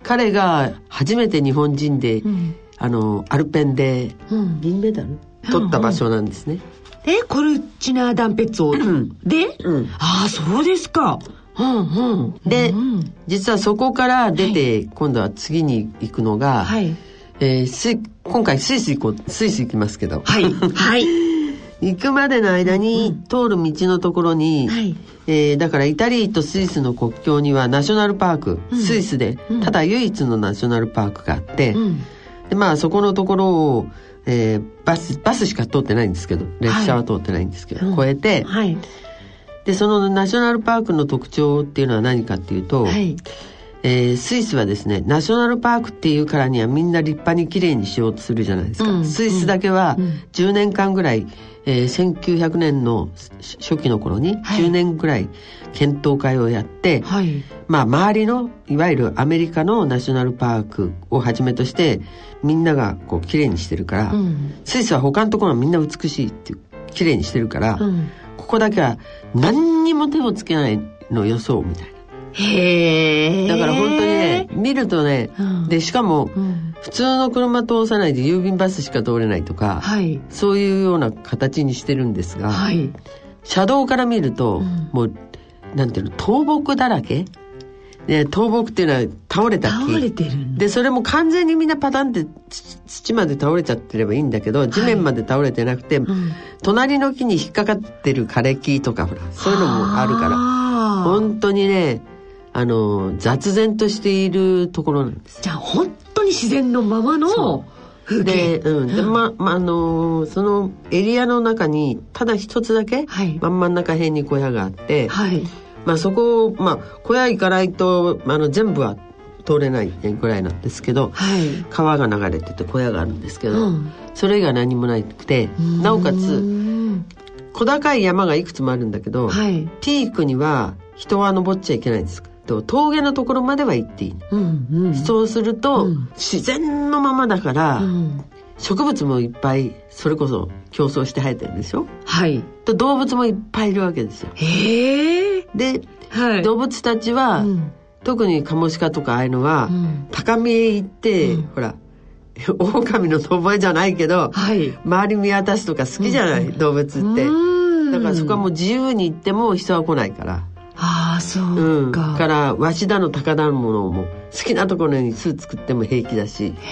彼が初めて日本人で、んあのアルペンでうん。銀メダル？取った場所なんですね。えコルチナ・ダンペッツォで、うん。ああそうですか。うんうん。で、うん。実はそこから出て、今度は次に行くのが、はい。えー今回スイス行こうスイス行きますけど、はい。はい。行くまでの間に通る道のところに、はい。えーだからイタリーとスイスの国境にはナショナルパーク、スイスでただ唯一のナショナルパークがあって、うんでまあそこのところを、えーバスバスしか通ってないんですけど列車は通ってないんですけど、うん。越えてはい。でそのナショナルパークの特徴っていうのは何かっていうと、はい。えースイスはですねナショナルパークっていうからにはみんな立派にきれいにしようとするじゃないですか、うん。スイスだけはうん。10年間ぐらい、えー1900年の初初期の頃にはい。10年ぐらい検討会をやって、はい。まあ周りのいわゆるアメリカのナショナルパークをはじめとしてみんながこうきれいにしてるから、うん。スイスは他のところはみんな美しいっていうきれいにしてるから、うん。ここだけは何にも手をつけないの予想みたいな。へえだから本当にね見るとね、うん。でしかもうん。普通の車通さないで郵便バスしか通れないとか、はい。そういうような形にしてるんですが、はい。車道から見ると、うん。もうなんていうの倒木だらけ？で倒木っていうのは倒れた木。倒れてるでそれも完全にみんなパタンって土土まで倒れちゃってればいいんだけど地面まで倒れてなくて、うん。隣の木に引っかかってる枯れ木とかほらそういうのもあるから。本当にねあの雑然としているところなんです。じゃあ本当に自然のままの風景。で,、うん。でままあのーそのエリアの中にただ一つだけ、はい。真ん真ん中辺に小屋があって、はい。まあ、そこを、まあ、小屋行かないとあの全部は通れないぐらいなんですけどはい。川が流れてて小屋があるんですけど、うん。それ以外何もなくてなおかうつん小高い山がいくつもあるんだけど、はい。ピークには人は登っちゃいけないんですけど峠のところまでは行っていい、うんうん。そうすると、うん。自然のままだから、うん。植物もいっぱいそれこそ競争して生えてるでしょ？はい。で動物もいっぱいいるわけですよ。へえで、はい。動物たちは、うん。特にカモシカとかああいうのは、うん。高みへ行って、うん。ほら 狼の遠吠えじゃないけど、はい。周り見渡すとか好きじゃない、動物って、うん。だからそこはもう自由に行っても人は来ないから、ああそううん。か、からわしだの鷹だのものも好きなところに巣作っても平気だし、へって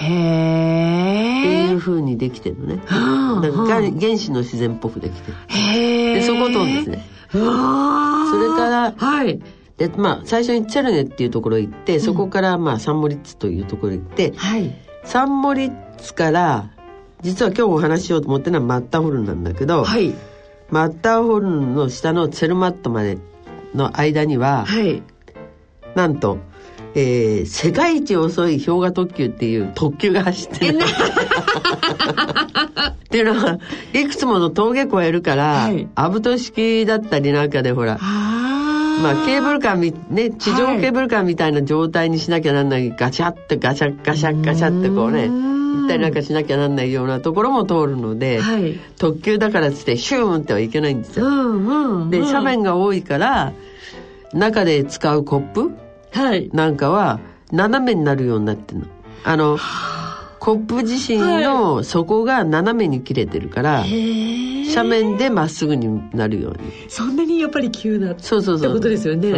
いうえ風にできてるのね、はあだからはあ原原始の自然っぽくできてる。へえでそこを通るんですね。それからはい。でまあ最初にチェルネっていうところ行ってそこからまあサンモリッツというところ行って、はい。サンモリッツから実は今日お話ししようと思ってるのはマッターホルンなんだけど、はい。マッターホルンの下のツェルマットまでの間には、はい。なんと、えー世界一遅い氷河特急っていう特急が走ってる。っていうのはいくつもの峠越えるから、はい。アブト式だったりなんかでほらあまあケーブルカーみね地上ケーブルカーみたいな状態にしなきゃなんないガチャってガシャガシャガシャってこうね行ったりなんかしなきゃなんないようなところも通るので、はい特急だからっつってシューンってはいけないんですよ。うんうんでうん斜面が多いから中で使うコップはいなんかは斜めになるようになってるの。あのコップ自身の底が斜めに切れてるから、へえ斜面でまっすぐになるように。そんなにやっぱり急なってそうそうそう。ことですよね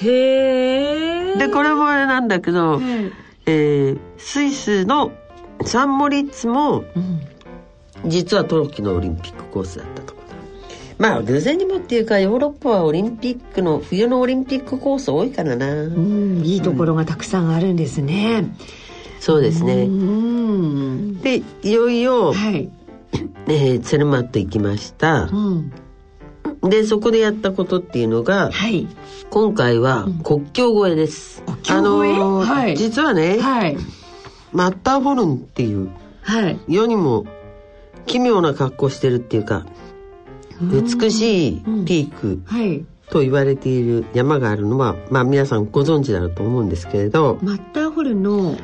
へえでこれもあれなんだけど、はいえースイスのサンモリッツもうん。実は冬季のオリンピックコースだったと。ころだまあ偶然にもっていうかヨーロッパはオリンピックの冬のオリンピックコース多いからな、うんいいところがたくさんあるんですね。そうですね、うん。でいよいよ、はい。えーツェルマット行きました。うん。でそこでやったことっていうのがはい。今回は国境越えです、国境越え？ーはい。実はね、はいマッターホルンっていうはい。世にも奇妙な格好してるっていうか美しいピークはい。と言われている山があるのは、まあ皆さんご存知だろうと思うんですけれど、マッターホルンの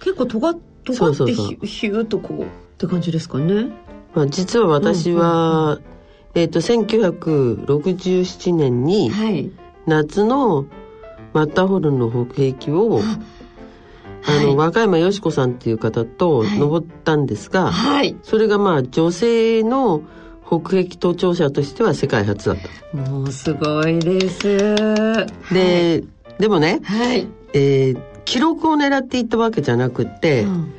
結構尖ってそうそう。そうヒューっとこうって感じですかね。まあ、実は私は、えっ、と、1967年にはい。夏のマッターホルンの北壁を、あの、はい。若山よし子さんっていう方とはい。登ったんですが、はい。それがまあ女性の北壁登頂者としては世界初だった。もうすごいです。で、でもね、はい、えー記録を狙っていったわけじゃなくって、うん。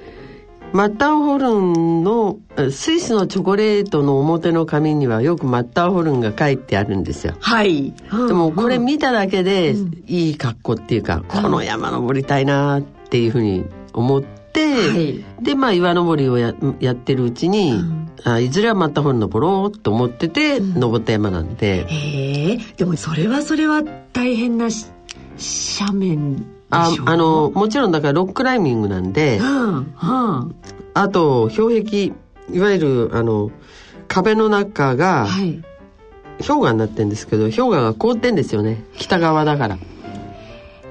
マッターホルンのあスイスのチョコレートの表の紙にはよくマッターホルンが書いてあるんですよ。はい。でもこれうん。見ただけでいい格好っていうか、この山登りたいなっていうふうに思って、はい。でまあ岩登りをややってるうちに、うん。あいずれはマッターホルン登ろうと思ってて、登った山なんで、へえ。でもそれはそれは大変なし斜面であしょあのもちろんだからロッククライミングなんで、うん。うん。あと氷壁いわゆるあの壁の中がはい。氷河になってるんですけど氷河が凍ってんですよね。北側だから。あ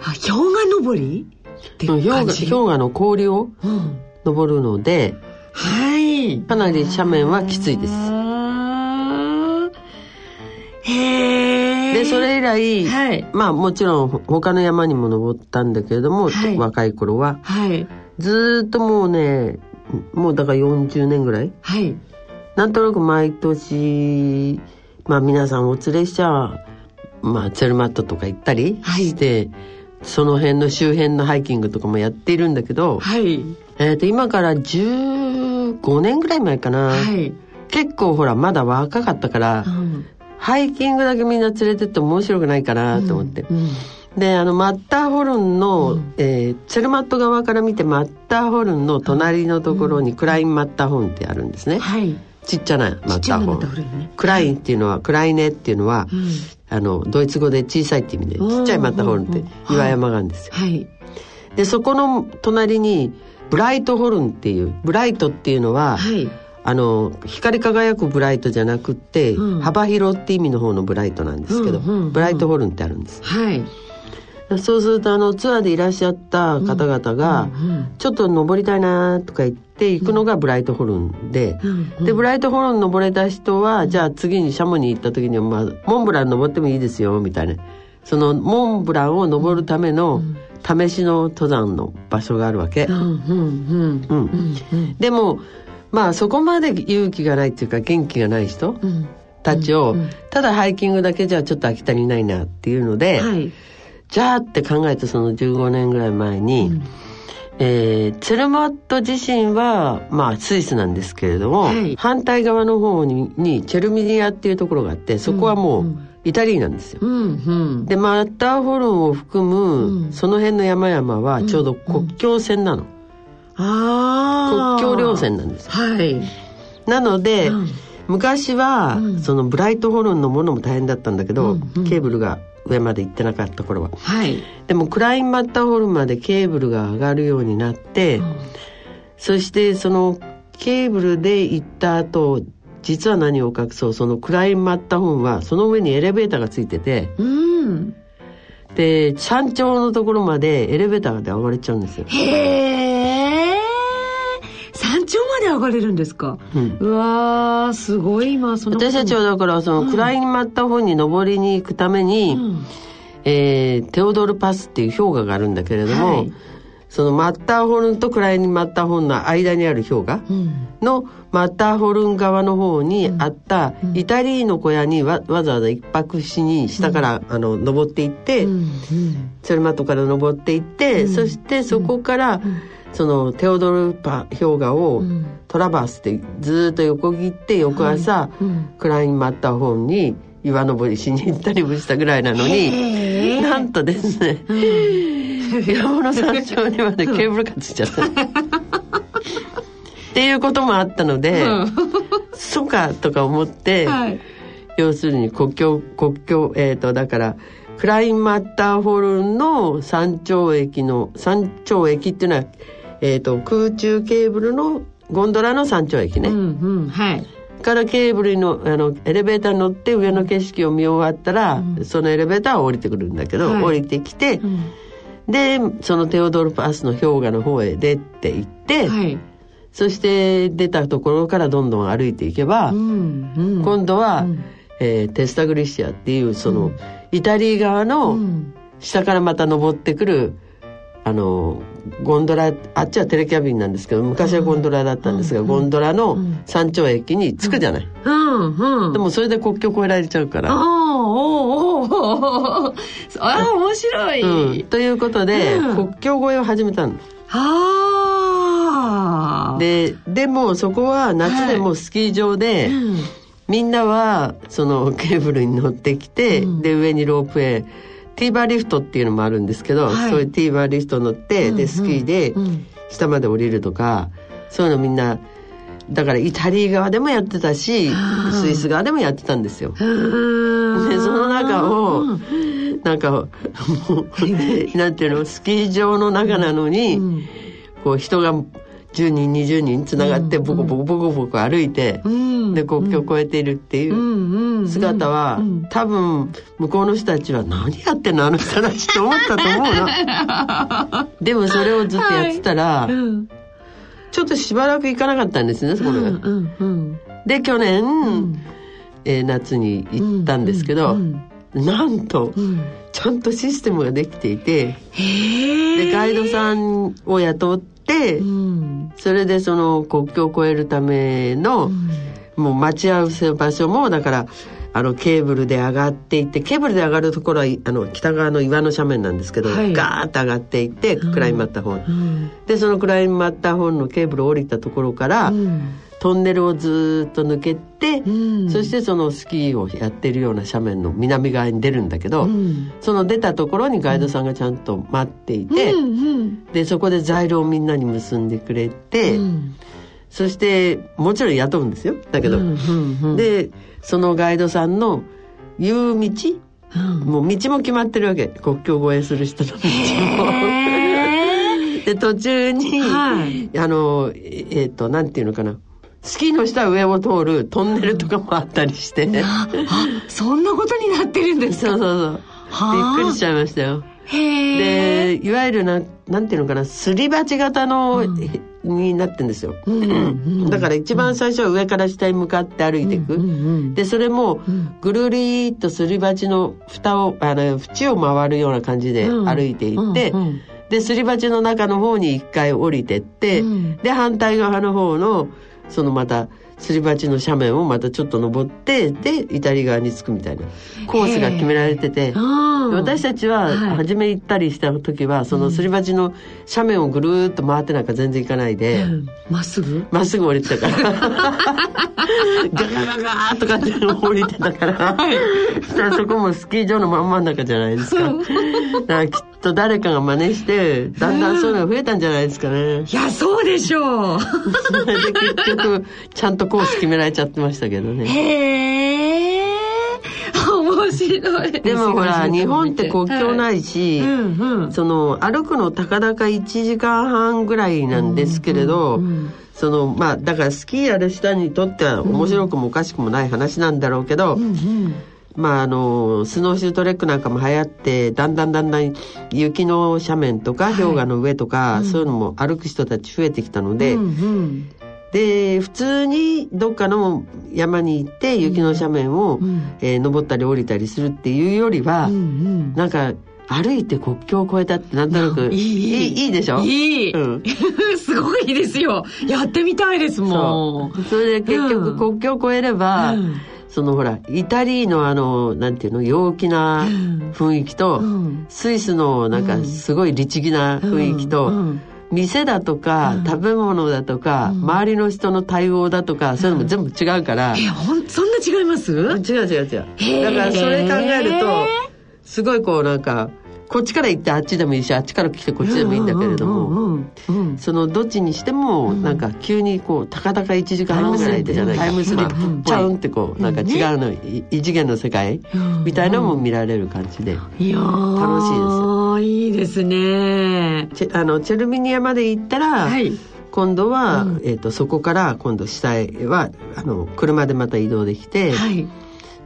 氷河登り？ってうん氷河感じ氷河の氷をうん登るのではい。かなり斜面はきついです。へえでそれ以来、はい。まあもちろんほ他の山にも登ったんだけれども、はい。若い頃ははい。ずーっともうねもうだから40年ぐらいはい。なんとなく毎年まあ皆さんお連れしちゃまあツェルマットとか行ったりはい。して、その辺の周辺のハイキングとかもやっているんだけど、はい。えー、と今から15年ぐらい前かな、はい。結構ほらまだ若かったから、うん。ハイキングだけみんな連れてって面白くないかなと思って。うんであのマッターホルンの、えーチェルマット側から見てマッターホルンの隣のところにクラインマッターホルンってあるんですね、はい。ちっちゃなマッタターホルン。ね。クラインっていうのは、クライネっていうのは、うんあのドイツ語で小さいって意味でうんちっちゃいマッターホルンって岩山があるんですよ、はい。でそこの隣にブライトホルンっていうブライトっていうのは、はい。あの光り輝くブライトじゃなくって、うん。幅広って意味の方のブライトなんですけど、うんうんうん。ブライトホルンってあるんです。はいそうするとあのツアーでいらっしゃった方々が、うんちょっと登りたいなとか言って行くのがブライトホルンで、でブライトホルン登れた人は、じゃあ次にシャモに行った時には、まあ、モンブラン登ってもいいですよみたいな。そのモンブランを登るための試しの登山の場所があるわけ、でもまあそこまで勇気がないっていうか元気がない人うんたちを、ただハイキングだけじゃちょっと飽き足りないなっていうので、はいじゃあって考えてその15年ぐらい前に、えーツェルマット自身はまあスイスなんですけれども、はい。反対側の方ににチェルミリアっていうところがあってそこはもうイタリーなんですよ。うんうん。でマッターホルンを含む、うん。その辺の山々はちょうど国境線なの、ああ国境稜線なんですよ。はい。なので、うん。昔は、うん。そのブライトホルンのものも大変だったんだけど、うんうん。ケーブルが上まで行ってなかった頃は。はい。でもクラインマッターホルンまでケーブルが上がるようになって、そしてそのケーブルで行った後実は何を隠そうそのクラインマッターホルンはその上にエレベーターがついててうん。で山頂のところまでエレベーターで上がれちゃうんですよ。へえまで上がれるんですか、うん。うわーすごい今その私たちはだからそのクラインマッターホルンに登りに行くために、うん。えーテオドールパスっていう氷河があるんだけれども、はい。そのマッターホルンとクラインマッターホルンの間にある氷河うん。のマッターホルン側の方にあったイタリーの小屋にわわざわざ一泊しに下から、あの登っていって、うん。うん。チェルマットから登っていって、そしてそこから、そのテオドルパ氷河をんトラバースってずーっと横切って翌朝、うん。クラインマッターホルンに岩登りしに行ったりもしたぐらいなのになんとですね、山の山頂にまでケーブルカーついちゃった。っていうこともあったので、そうかとか思って、はい。要するに国境国境えっ、とだからクラインマッターホルンの山頂駅の山頂駅っていうのは、えー、と空中ケーブルのゴンドラの山頂駅ね、うんうんはい。からケーブルのあのエレベーターに乗って上の景色を見終わったら、そのエレベーターは降りてくるんだけど、はい。降りてきて、うん。でそのテオドルパスの氷河の方へ出て行って、はい。そして出たところからどんどん歩いていけば、うんうん。今度は、うん。えーテスタグリシアっていうその、イタリー側のうん。下からまた登ってくるあのゴンドラあっちはテレキャビンなんですけど昔はゴンドラだったんですが、ゴンドラの山頂駅に着くじゃない、うんうん。でもそれで国境越えられちゃうから。ああ、面白い。うん、ということで、うん。国境越えを始めたの。ああ。ででもそこは夏でもスキー場で、うん、みんなはそのケーブルに乗ってきて、うん。で上にロープウェイティーバーリフトっていうのもあるんですけど、はい。そういうティーバーリフト乗って、でスキーでうん。下まで降りるとかそういうのみんなだからイタリー側でもやってたしスイス側でもやってたんですよ。うんでその中をなんかもうなんていうのスキー場の中なのに、うん。こう人が10人20人つながってボコボコボコボコ歩いて、うん。で国境を越えているっていううんうん姿は、うん。多分向こうの人たちは何やってんのあの人たちと思ったと思うな。でもそれをずっとやってたら、うん。ちょっとしばらく行かなかったんですねそこが、うんうんうん。で去年、ん。えー夏に行ったんですけど、うんなんと、うん。ちゃんとシステムができていてでガイドさんを雇って、うん。それでその国境を越えるための、もう待ち合わせ場所もだからあのケーブルで上がっていってケーブルで上がるところはいあの北側の岩の斜面なんですけど、はい。ガーッと上がっていってクラインマッターホーン、うん。でそのクラインマッターホーンのケーブルを降りたところから、うん。トンネルをずっと抜けて、うん。そしてそのスキーをやってるような斜面の南側に出るんだけど、うん。その出たところにガイドさんがちゃんと待っていて、でそこで材料をみんなに結んでくれて、うん。そしてもちろん雇うんですよ。だけど、でそのガイドさんの言う道うん。もう道も決まってるわけ。国境越えする人の道も。で途中に、はい。あのええっ、となんていうのかな。スキーの下上を通るトンネルとかもあったりして、そんなことになってるんですか？そうそうそう。はあ。びっくりしちゃいましたよ。でいわゆるなんなんていうのかなすり鉢型の、になってんですよ、うんうん だから一番最初は上から下に向かって歩いていく、うんうんでそれもん。ぐるりーっとすり鉢の蓋をあの縁を回るような感じでうん。歩いていって、うんうん。ですり鉢の中の方に一回降りてって、うん。で反対側の方のそのまたすり鉢の斜面をまたちょっと登ってでイタリ側に着くみたいなコースが決められてて。うん私たちははい。初め行ったりした時はそのすり鉢の斜面をぐるーっと回ってなんか全然行かないでうん。まっすぐ？まっすぐ降りてたから。ガガガガーとかって降りてたから。そしたらそこもスキー場の真ん真ん中じゃないですか。だからきっと誰かが真似してだんだんそういうのが増えたんじゃないですかね。いやそうでしょう。それで結局ちゃんとコース決められちゃってましたけどね。へえ面白い。でもほら日本って国境ないし、うんうん。その歩くのたかだか1時間半ぐらいなんですけれど、うん。そのまあだからスキーやる人にとっては面白くもおかしくもない話なんだろうけど、うんうんまああのスノーシュートレックなんかも流行ってだんだんだんだん雪の斜面とか氷河の上とか、そういうのも歩く人たち増えてきたので、うんうん。で普通にどっかの山に行って雪の斜面を、うん。えー登ったり降りたりするっていうよりは、うんうん。なんか歩いて国境を越えたってなんとなくいい。いいでしょ？いい、うん。すごいですよ。やってみたいですもそう。それで結局うん。国境を越えれば、うんそのほらイタリーのあのなんていうの陽気な雰囲気と、うん。スイスのなんかすごい律儀な雰囲気と、うん。うん店だとか、食べ物だとか、周りの人の対応だとかそういうのも全部違うから、えほんそんな違います？違う違う違う。だからそれ考えるとすごいこうなんかこっちから行ってあっちでもいいしあっちから来てこっちでもいいんだけれども、そのどっちにしてもなんか急にこうたかだか1時間半ぐらいでタイムスリップちゃうんってこうなんか違うのい異次元の世界みたいなのも見られる感じでいやー楽いいですね。チェあのチェルミニアまで行ったら、はい。今度は、えー、とそこから今度下へはあの車でまた移動できて、はい。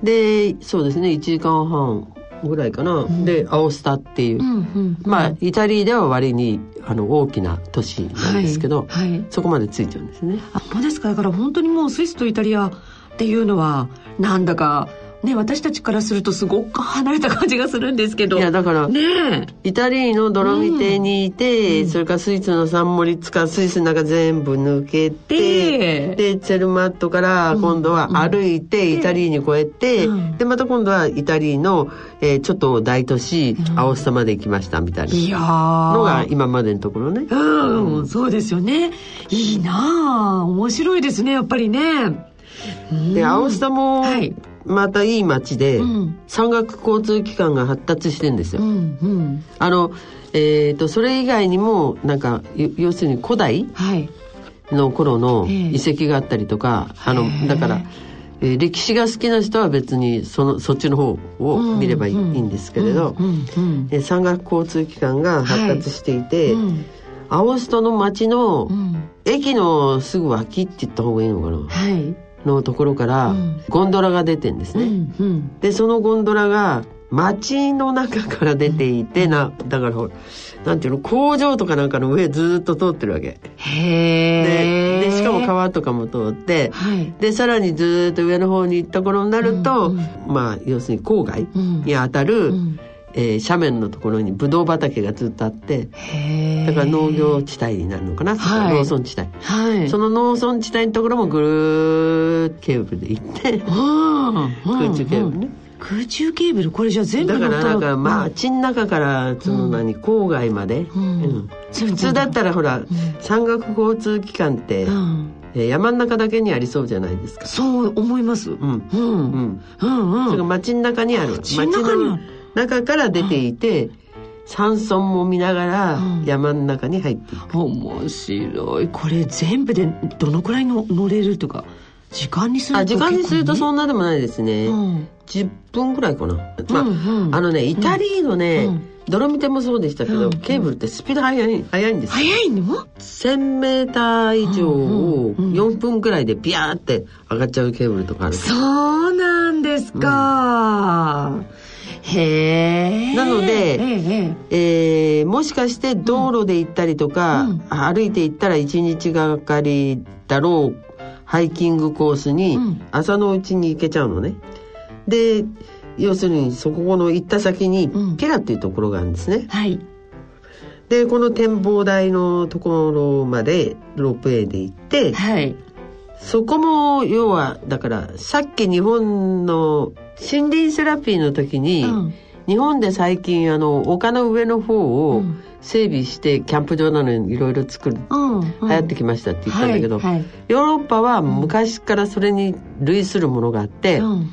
でそうですね1時間半ぐらいかな、でアオスタっていう、うんうんまあイタリーでは割にあの大きな都市なんですけど、はいはい。そこまで着いちゃうんですね。あですか。だから本当にもうスイスとイタリアっていうのはなんだかね私たちからするとすごく離れた感じがするんですけど。いやだから、ねえ。イタリーのドロミテにいて、それからスイスのサンモリッツからスイスの中全部抜けて、でチェルマットから今度は歩いてイタリーに越えて、うん。でまた今度はイタリーの、えーちょっと大都市、アオスタまで行きましたみたいないやのがー今までのところね。うん、そうですよね。いいなあ。面白いですねやっぱりね。でアオスタもはいまたいい街で、うん。山岳交通機関が発達してんですよ。うんうん。あのえー、とそれ以外にもなんかよ要するに古代はい。の頃のええ。遺跡があったりとか、あのだから、えー歴史が好きな人は別にそのそっちの方を見ればいい,、ん、ですけれど、えー山岳交通機関が発達していて、うん。アオストの町のうん。駅のすぐ脇って言った方がいいのかな。はいのところからうん。ゴンドラが出てんですね。うんうん。でそのゴンドラが街の中から出ていてなだからなんていうの工場とかなんかの上ずっと通ってるわけ。へえしかも川とかも通ってはい。でさらにずっと上の方に行った頃になると、うんまあ要するに郊外うん。にあたる、うんえー斜面のところにブドウ畑がずっとあってだから農業地帯になるのかな、はい。農村地帯、はい。その農村地帯のところもぐるーっとケーブルで行って、うん空中ケーブルね、空中ケーブルこれじゃあ全部だからなんかまあ街の中からその何、郊外まで、うん。うん。普通だったらほら、山岳交通機関って、山の中だけにありそうじゃないですか。そう思います。うん。うん。ううんん。うん。それが街の中にある。街の中にある中から出ていて、山村も見ながらうん山の中に入っていく。面白い。これ全部でどのくらいの乗れるとか、時間にするとあ、時間にするとそんんなでもないですね。うん。10分くらいかな。まあ、うんうんあのね、イタリーのね、うんドロミテもそうでしたけど、うんケーブルってスピード速い速いんですよ。早いの？1000メーター以上をうんうん4分くらいでビャーって上がっちゃうケーブルとかある。そうなんですか。へえ。なのでえええーもしかして道路で行ったりとか、うん歩いて行ったら1日がかりだろうハイキングコースにうん朝のうちに行けちゃうのね。で要するにそこの行った先にうんピラっていうところがあるんですね。はい。でこの展望台のところまでロープウェイで行ってはい。そこも要はだからさっき日本の森林セラピーの時に、うん。日本で最近あの丘の上の方をうん。整備してキャンプ場なのにいろいろ作る、うん。流行ってきましたって言ったんだけど、はいはい。ヨーロッパは昔からそれに類するものがあって、うん。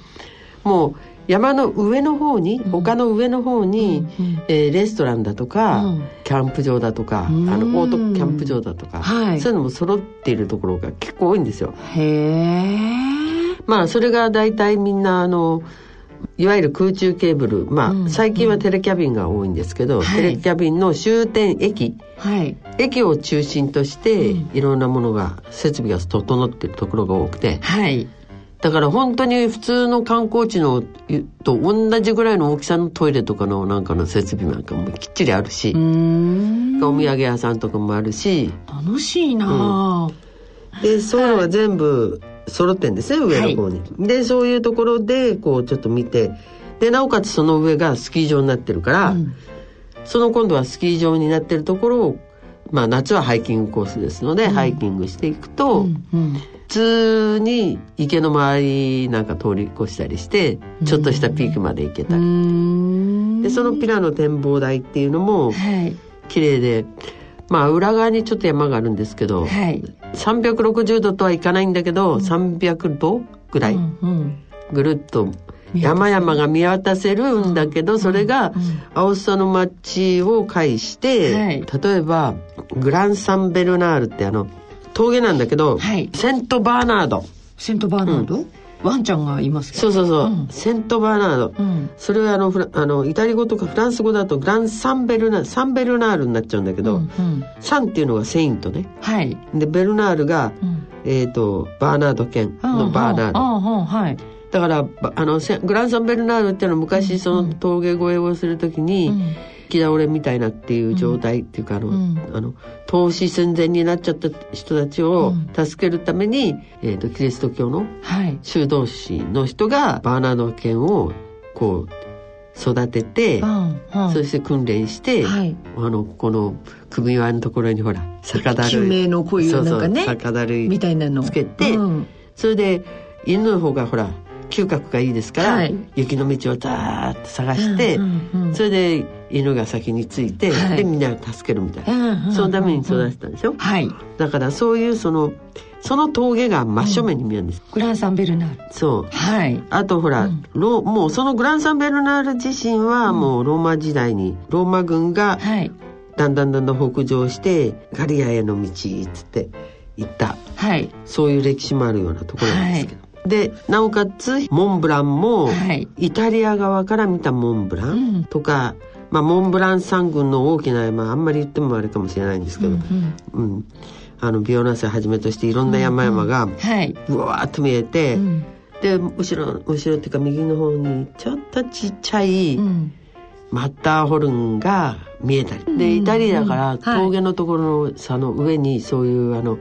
もう山の上の方に、丘の上の方に、うん。えーレストランだとか、うん。キャンプ場だとか、うん。あのオートキャンプ場だとか、はい。そういうのも揃っているところが結構多いんですよ。へえ。まあそれが大体みんなあのいわゆる空中ケーブルまあ、うん。最近はテレキャビンが多いんですけど、はい。テレキャビンの終点駅。はい。駅を中心として、うん。いろんなものが設備が整っているところが多くてはい。だから本当に普通の観光地のと同じぐらいの大きさのトイレとかのなんかの設備なんかもきっちりあるし。お土産屋さんとかもあるし。楽しいなあ。でそういうのが全部揃ってんですね、上の方に。でそういうところでこうちょっと見て。でなおかつその上がスキー場になってるから、うん。その今度はスキー場になってるところをまあ夏はハイキングコースですので、ハイキングしていくと、うんうん。普通に池の周りなんか通り越したりしてちょっとしたピークまで行けた。り、ん。でそのピラの展望台っていうのもはい。綺麗でまあ裏側にちょっと山があるんですけど、はい。360度とはいかないんだけど、300度ぐらいうんうん。ぐるっと山々が見渡せるんだけど、それがアオスタの町を介して、はい。例えばグランサンベルナールってあの峠なんだけど、はい。セントバーナード。セントバーナード、ワンちゃんがいますそうそうそう、うん。セントバーナード、うん。それはあのフラあのイタリア語とかフランス語だとグランサンベルナサンベルナールになっちゃうんだけど、うんうん。 Saint っていうのが Saint ね。はい、でベルナールが、うん。えっ、とバーナード犬のバーナード、うんうん。うんはい。だからばあのセグランサンベルナールっていうのは昔その峠越えをするときに、うん木倒れみたいなっていう状態っていうか、あの、うん。あの投資寸前になっちゃった人たちをうん。助けるために、えー、とキリスト教のはい。修道士の人がバーナード犬をこう育てて、うん。うん。そして訓練して、はい。あのこの首輪のところにほら酒だ救る命のこういうなんかねそうそう酒だるいみたいなの。つけてうん。それで犬の方がほら嗅覚がいいですから、はい。雪の道をザーッと探して、うんうんうん。それで犬が先について、はい。でみんな助けるみたいな、うんうんそのために育てたんでしょ、はい。だからそういうそのその峠が真正面に見えるんです、グランサンベルナール。そう。はい。あとほら、うん。ロもうそのグランサンベルナール自身はもうローマ時代にローマ軍がはい。だんだんだんだん北上してガリアへの道っつって行った。はい。そういう歴史もあるようなところなんですけど、でなおかつモンブランも、はい。イタリア側から見たモンブラうん。ンとか、まあ、モンブラン山群の大きな山あんまり言ってもあれかもしれないんですけど、うんうん。あのビオナスをはじめとしていろんな山々がはい。うわーっと見えて、うん。で後ろ後ろっていうか右の方にちょっとちっちゃいうん。マッターホルンが見えたり、でイタリアだからはい。峠のところの差の上にそういうあの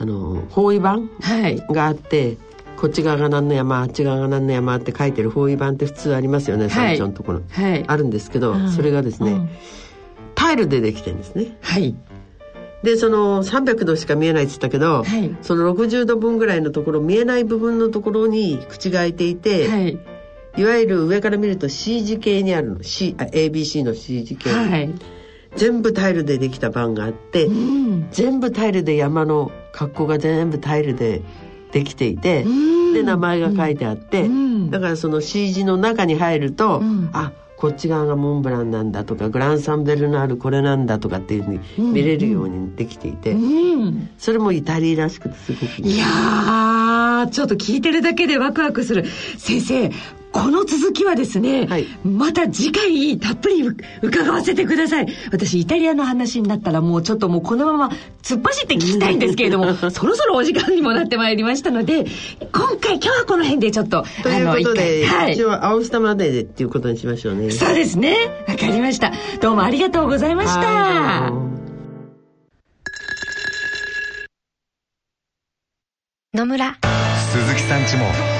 あの方位板はい。があってこっち側が何の山あっち側が何の山って書いてる方位板って普通ありますよね山頂のところ、はい。あるんですけど、うん。それがですね、うん。タイルでできてるんですね。はい。でその300度しか見えないって言ったけど、はい。その60度分ぐらいのところ見えない部分のところに口が開いていて、はい。いわゆる上から見ると C 字形にあるの。C あ ABC の C 字形、はい。全部タイルでできた版があって、全部タイルで山の格好が全部タイルでできていて、で名前が書いてあって、だからその C 字の中に入ると、あこっち側がモンブランなんだとかグランサンベルナールこれなんだとかっていうふうに見れるようにできていて、それもイタリアらしくてすごくいい。いやー、ちょっと聞いてるだけでワクワクする。先生、この続きはですね、はいまた次回たっぷり伺わせてください。私、イタリアの話になったらもうちょっともうこのまま突っ走って聞きたいんですけれども、そろそろお時間にもなってまいりましたので、今回、今日はこの辺でちょっと、ということで、はい一。応青下まででっていうことにしましょうね。そうですね。わかりました。どうもありがとうございました。野村鈴木さんちも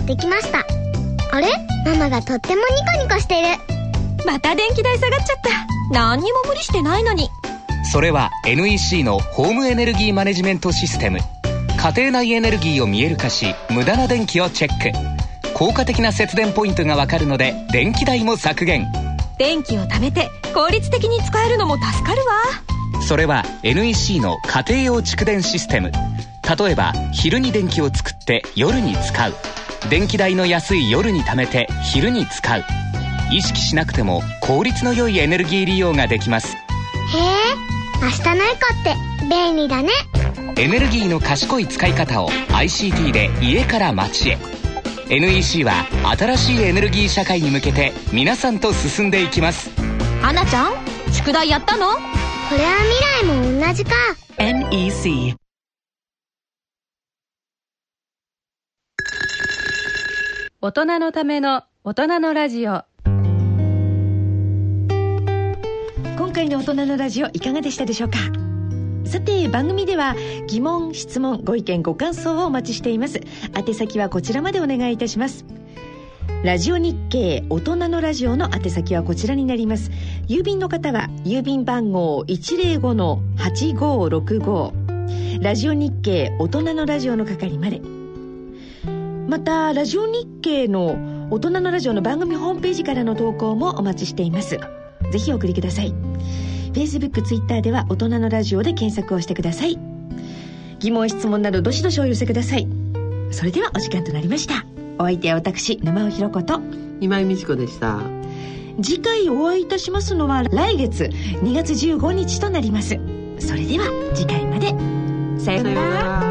ってきました。あれ？ママがとってもニコニコしてる。また電気代下がっちゃった。何にも無理してないのに。それは NEC のホームエネルギーマネジメントシステム。家庭内エネルギーを見える化し無駄な電気をチェック。効果的な節電ポイントがわかるので電気代も削減。電気を貯めて効率的に使えるのも助かるわ。それは NEC の家庭用蓄電システム。例えば昼に電気を作って夜に使う電気代の安い夜に貯めて昼に使う。意識しなくても効率の良いエネルギー利用ができます。へえ明日のエコって便利だね。エネルギーの賢い使い方を ICT で家から街へ。NEC は新しいエネルギー社会に向けて皆さんと進んでいきます。花ちゃん宿題やったの？これは未来も同じか。NEC 大人のための大人のラジオ。今回の大人のラジオいかがでしたでしょうか？さて番組では疑問質問ご意見ご感想をお待ちしています。宛先はこちらまでお願いいたします。ラジオ日経大人のラジオの宛先はこちらになります。郵便の方は郵便番号105-8565ラジオ日経大人のラジオの係まで。またラジオ日経の大人のラジオの番組ホームページからの投稿もお待ちしています。ぜひお送りください。Facebook、Twitter では大人のラジオで検索をしてください。疑問質問などどしどしお寄せください。それではお時間となりました。お相手は私沼尾ひろ子と今井美智子でした。次回お会いいたしますのは来月2月15日となります。それでは次回まで。さようなら。